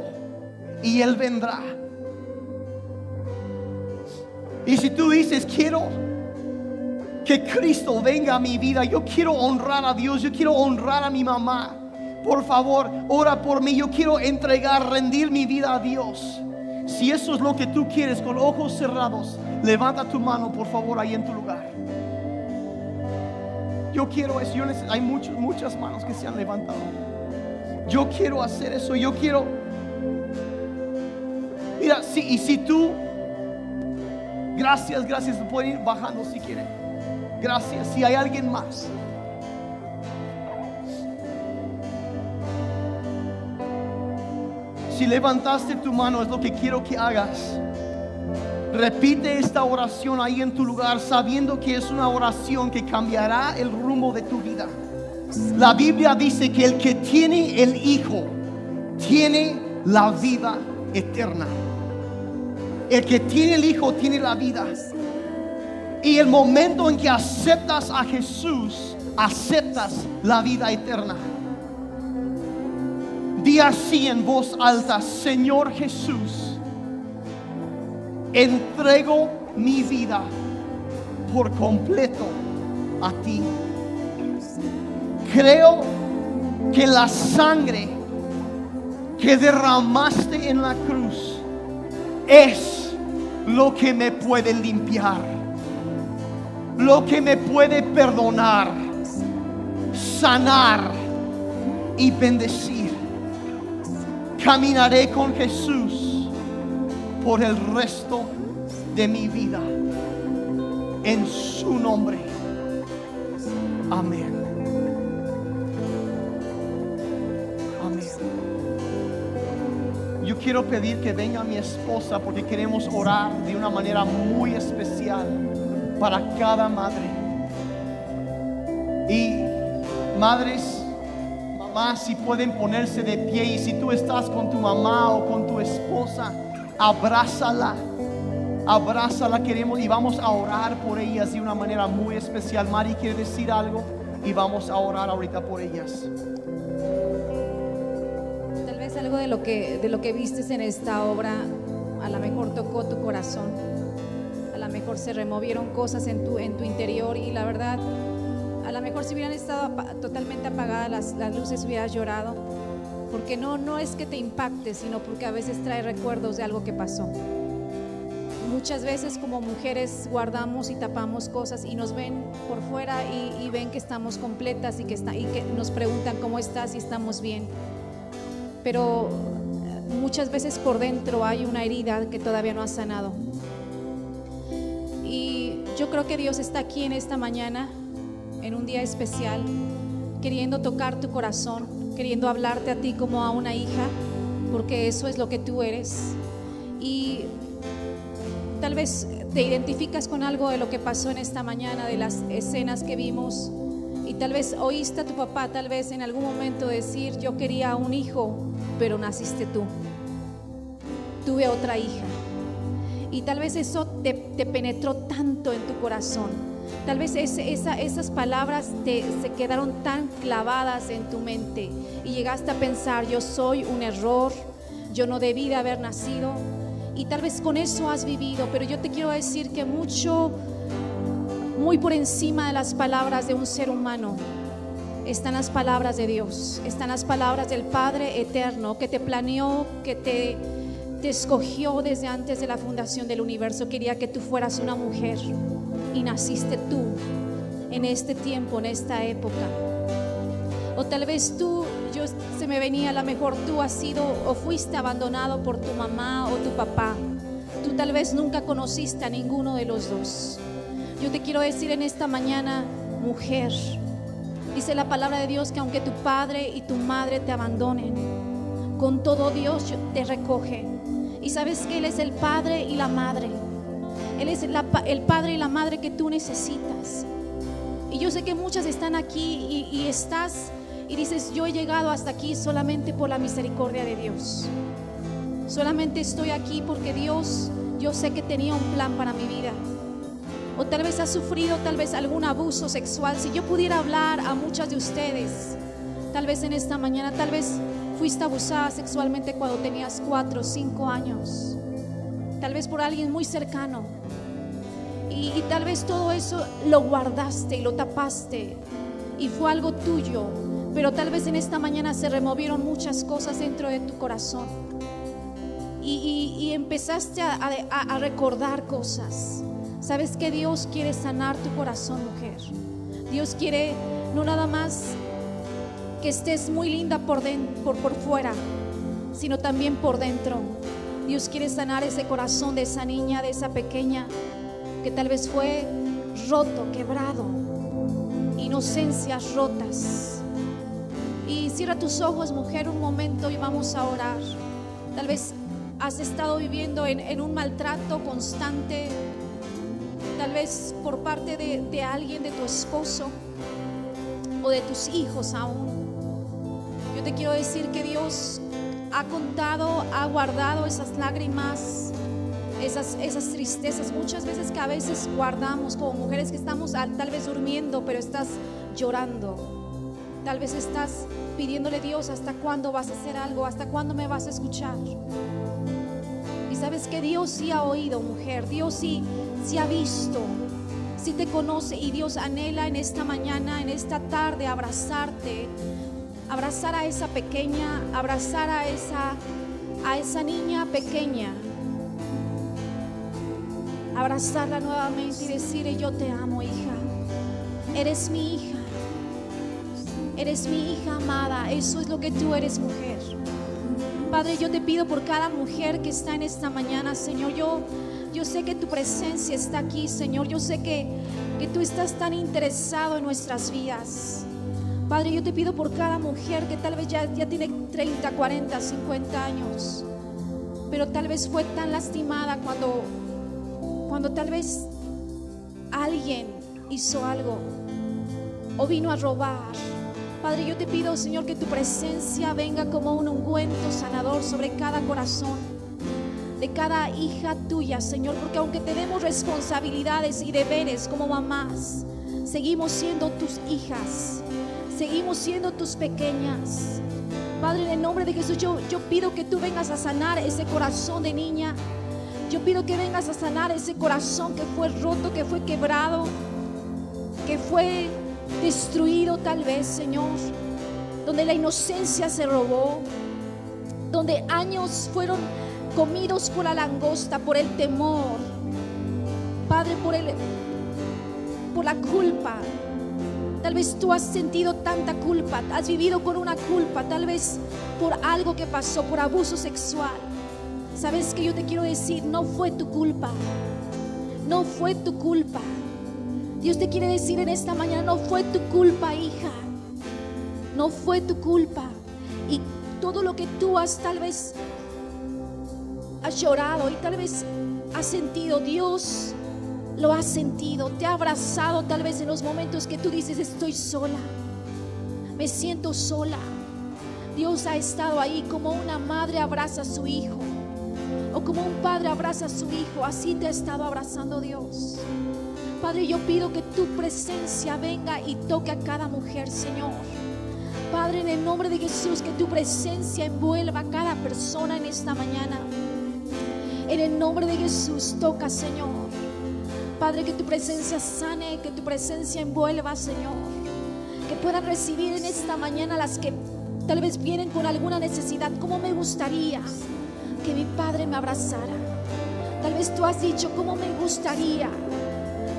y él vendrá. Y si tú dices, quiero que Cristo venga a mi vida. Yo quiero honrar a Dios, yo quiero honrar a mi mamá. Por favor, ora por mí. Yo quiero entregar, rendir mi vida a Dios. Si eso es lo que tú quieres, con ojos cerrados, levanta tu mano, por favor, ahí en tu lugar. Yo quiero eso. Hay muchas, muchas manos que se han levantado. Yo quiero hacer eso. Yo quiero. Mira, y si tú. Gracias, gracias. Pueden ir bajando si quieren. Gracias. Si hay alguien más. Si levantaste tu mano es lo que quiero que hagas. Repite esta oración ahí en tu lugar sabiendo que es una oración que cambiará el rumbo de tu vida. La Biblia dice que el que tiene el Hijo tiene la vida eterna. El que tiene el Hijo tiene la vida. Y el momento en que aceptas a Jesús, aceptas la vida eterna. Di así en voz alta, Señor Jesús, entrego mi vida por completo a ti. Creo que la sangre que derramaste en la cruz es lo que me puede limpiar, lo que me puede perdonar, sanar y bendecir. Caminaré con Jesús por el resto de mi vida. En su nombre. Amén. Amén. Yo quiero pedir que venga mi esposa porque queremos orar de una manera muy especial para cada madre. Y madres, mamás, si pueden ponerse de pie y si tú estás con tu mamá o con tu esposa, abrázala. Abrázala, queremos y vamos a orar por ellas de una manera muy especial. Mari quiere decir algo y vamos a orar ahorita por ellas. Tal vez algo de lo que de lo que vistes en esta obra a lo mejor tocó tu corazón. Mejor se removieron cosas en tu en tu interior y la verdad a lo mejor si hubieran estado apa- totalmente apagadas las, las luces hubieras llorado. Porque no no es que te impacte, sino porque a veces trae recuerdos de algo que pasó. Muchas veces como mujeres guardamos y tapamos cosas y nos ven por fuera y, y ven que estamos completas y que, está, y que nos preguntan cómo estás y estamos bien pero muchas veces por dentro hay una herida que todavía no ha sanado. Yo creo que Dios está aquí en esta mañana, en un día especial, queriendo tocar tu corazón, queriendo hablarte a ti como a una hija, porque eso es lo que tú eres. Y tal vez te identificas con algo de lo que pasó en esta mañana, de las escenas que vimos. Y tal vez oíste a tu papá, tal vez en algún momento decir, yo quería un hijo, pero naciste tú. Tuve otra hija. Y tal vez eso te, penetró tanto en tu corazón. Tal vez esas palabras te, se quedaron tan clavadas en tu mente y llegaste a pensar, yo soy un error, yo no debí de haber nacido. Y tal vez con eso has vivido, pero yo te quiero decir que mucho, muy por encima de las palabras de un ser humano, están las palabras de Dios, están las palabras del Padre eterno que te planeó, que te, te escogió desde antes de la fundación del universo. Quería que tú fueras una mujer y naciste tú en este tiempo, en esta época. O tal vez tú, yo se me venía, a lo mejor tú has sido o fuiste abandonado por tu mamá o tu papá. Tú tal vez nunca conociste a ninguno de los dos. Yo te quiero decir en esta mañana, mujer, dice la palabra de Dios que aunque tu padre y tu madre te abandonen, con todo Dios te recoge. Y sabes que Él es el padre y la madre. Él es el padre y la madre que tú necesitas. Y yo sé que muchas están aquí y, y estás y dices, yo he llegado hasta aquí solamente por la misericordia de Dios. Solamente estoy aquí porque Dios, yo sé que tenía un plan para mi vida. O tal vez has sufrido tal vez algún abuso sexual. Si yo pudiera hablar a muchas de ustedes, tal vez en esta mañana, tal vez fuiste abusada sexualmente cuando tenías cuatro o cinco años. Tal vez por alguien muy cercano. Y, tal vez todo eso lo guardaste y lo tapaste y fue algo tuyo, pero tal vez en esta mañana se removieron muchas cosas dentro de tu corazón y, empezaste a recordar cosas. Sabes que Dios quiere sanar tu corazón, mujer. Dios quiere no nada más que estés muy linda por, den- por, por fuera, sino también por dentro. Dios quiere sanar ese corazón de esa niña, de esa pequeña, que tal vez fue roto, quebrado, inocencias rotas. Y cierra tus ojos, mujer, un momento y vamos a orar. Tal vez has estado viviendo en, en un maltrato constante, tal vez por parte de, de alguien, de tu esposo o de tus hijos aún. Te quiero decir que Dios ha contado, ha guardado esas lágrimas, esas, esas tristezas, muchas veces que a veces guardamos como mujeres que estamos tal vez durmiendo, pero estás llorando. Tal vez estás pidiéndole Dios hasta cuándo vas a hacer algo, hasta cuándo me vas a escuchar. Y sabes que Dios sí ha oído, mujer, Dios sí, sí ha visto, sí te conoce y Dios anhela en esta mañana, en esta tarde, abrazarte, abrazar a esa pequeña, abrazar a esa, a esa niña pequeña, abrazarla nuevamente y decirle, yo te amo, hija, eres mi hija, eres mi hija amada, eso es lo que tú eres, mujer. Padre, yo te pido por cada mujer que está en esta mañana, Señor. Yo, yo sé que tu presencia está aquí, Señor. Yo sé que, que tú estás tan interesado en nuestras vidas. Padre, yo te pido por cada mujer que tal vez ya, tiene 30, 40, 50 años, pero tal vez fue tan lastimada cuando, cuando tal vez alguien hizo algo o vino a robar. Padre, yo te pido, Señor, que tu presencia venga como un ungüento sanador sobre cada corazón, de cada hija tuya, Señor, porque aunque tenemos responsabilidades y deberes como mamás, seguimos siendo tus hijas, seguimos siendo tus pequeñas. Padre, en el nombre de Jesús, yo, yo pido que tú vengas a sanar ese corazón de niña. Yo pido que vengas a sanar ese corazón que fue roto, que fue quebrado, que fue destruido tal vez, Señor, donde la inocencia se robó, donde años fueron comidos por la langosta, por el temor, Padre, por el por la culpa. Tal vez tú has sentido tanta culpa, has vivido con una culpa, tal vez por algo que pasó, por abuso sexual. Sabes que yo te quiero decir, no fue tu culpa. No fue tu culpa. Dios te quiere decir en esta mañana, no fue tu culpa, hija. No fue tu culpa. Y todo lo que tú has tal vez has llorado y tal vez has sentido, Dios lo ha sentido, te ha abrazado tal vez en los momentos que tú dices, estoy sola, me siento sola. Dios ha estado ahí como una madre abraza a su hijo o como un padre abraza a su hijo, así te ha estado abrazando Dios. Padre, yo pido que tu presencia venga y toque a cada mujer, Señor. Padre, en el nombre de Jesús, que tu presencia envuelva a cada persona en esta mañana. En el nombre de Jesús, toca, Señor. Padre, que tu presencia sane, que tu presencia envuelva, Señor. Que puedan recibir en esta mañana las que tal vez vienen con alguna necesidad. Como me gustaría que mi Padre me abrazara. Tal vez tú has dicho, ¿cómo me gustaría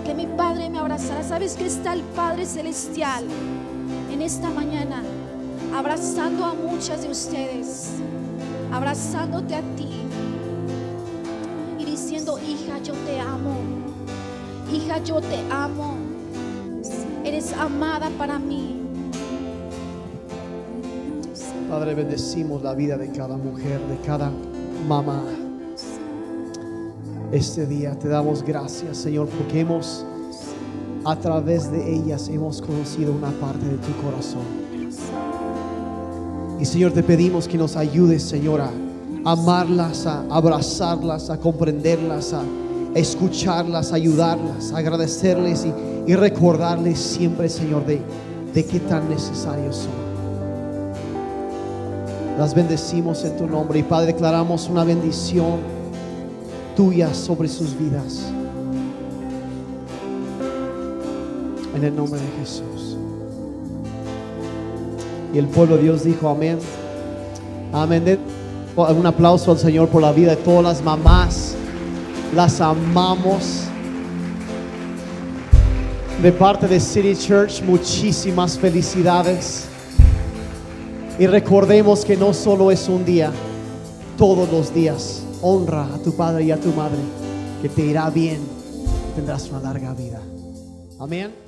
que mi Padre me abrazara? ¿Sabes que está el Padre Celestial en esta mañana abrazando a muchas de ustedes? Abrazándote a ti Hija, yo te amo. Eres amada para mí. Padre, bendecimos la vida de cada mujer, de cada mamá. Este día te damos gracias, Señor, porque hemos, a través de ellas, hemos conocido una parte de tu corazón. Y Señor, te pedimos que nos ayudes, Señor, a, amarlas, a abrazarlas, a comprenderlas, a escucharlas, ayudarlas, agradecerles y, recordarles siempre, Señor, de, de qué tan necesarios son. Las bendecimos en tu nombre y Padre, declaramos una bendición tuya sobre sus vidas. En el nombre de Jesús. Y el pueblo de Dios dijo amén. Amén. Un aplauso al Señor por la vida de todas las mamás. Las amamos. De parte de City Church, muchísimas felicidades. Y recordemos que no solo es un día, todos los días. Honra a tu padre y a tu madre, que te irá bien y tendrás una larga vida. Amén.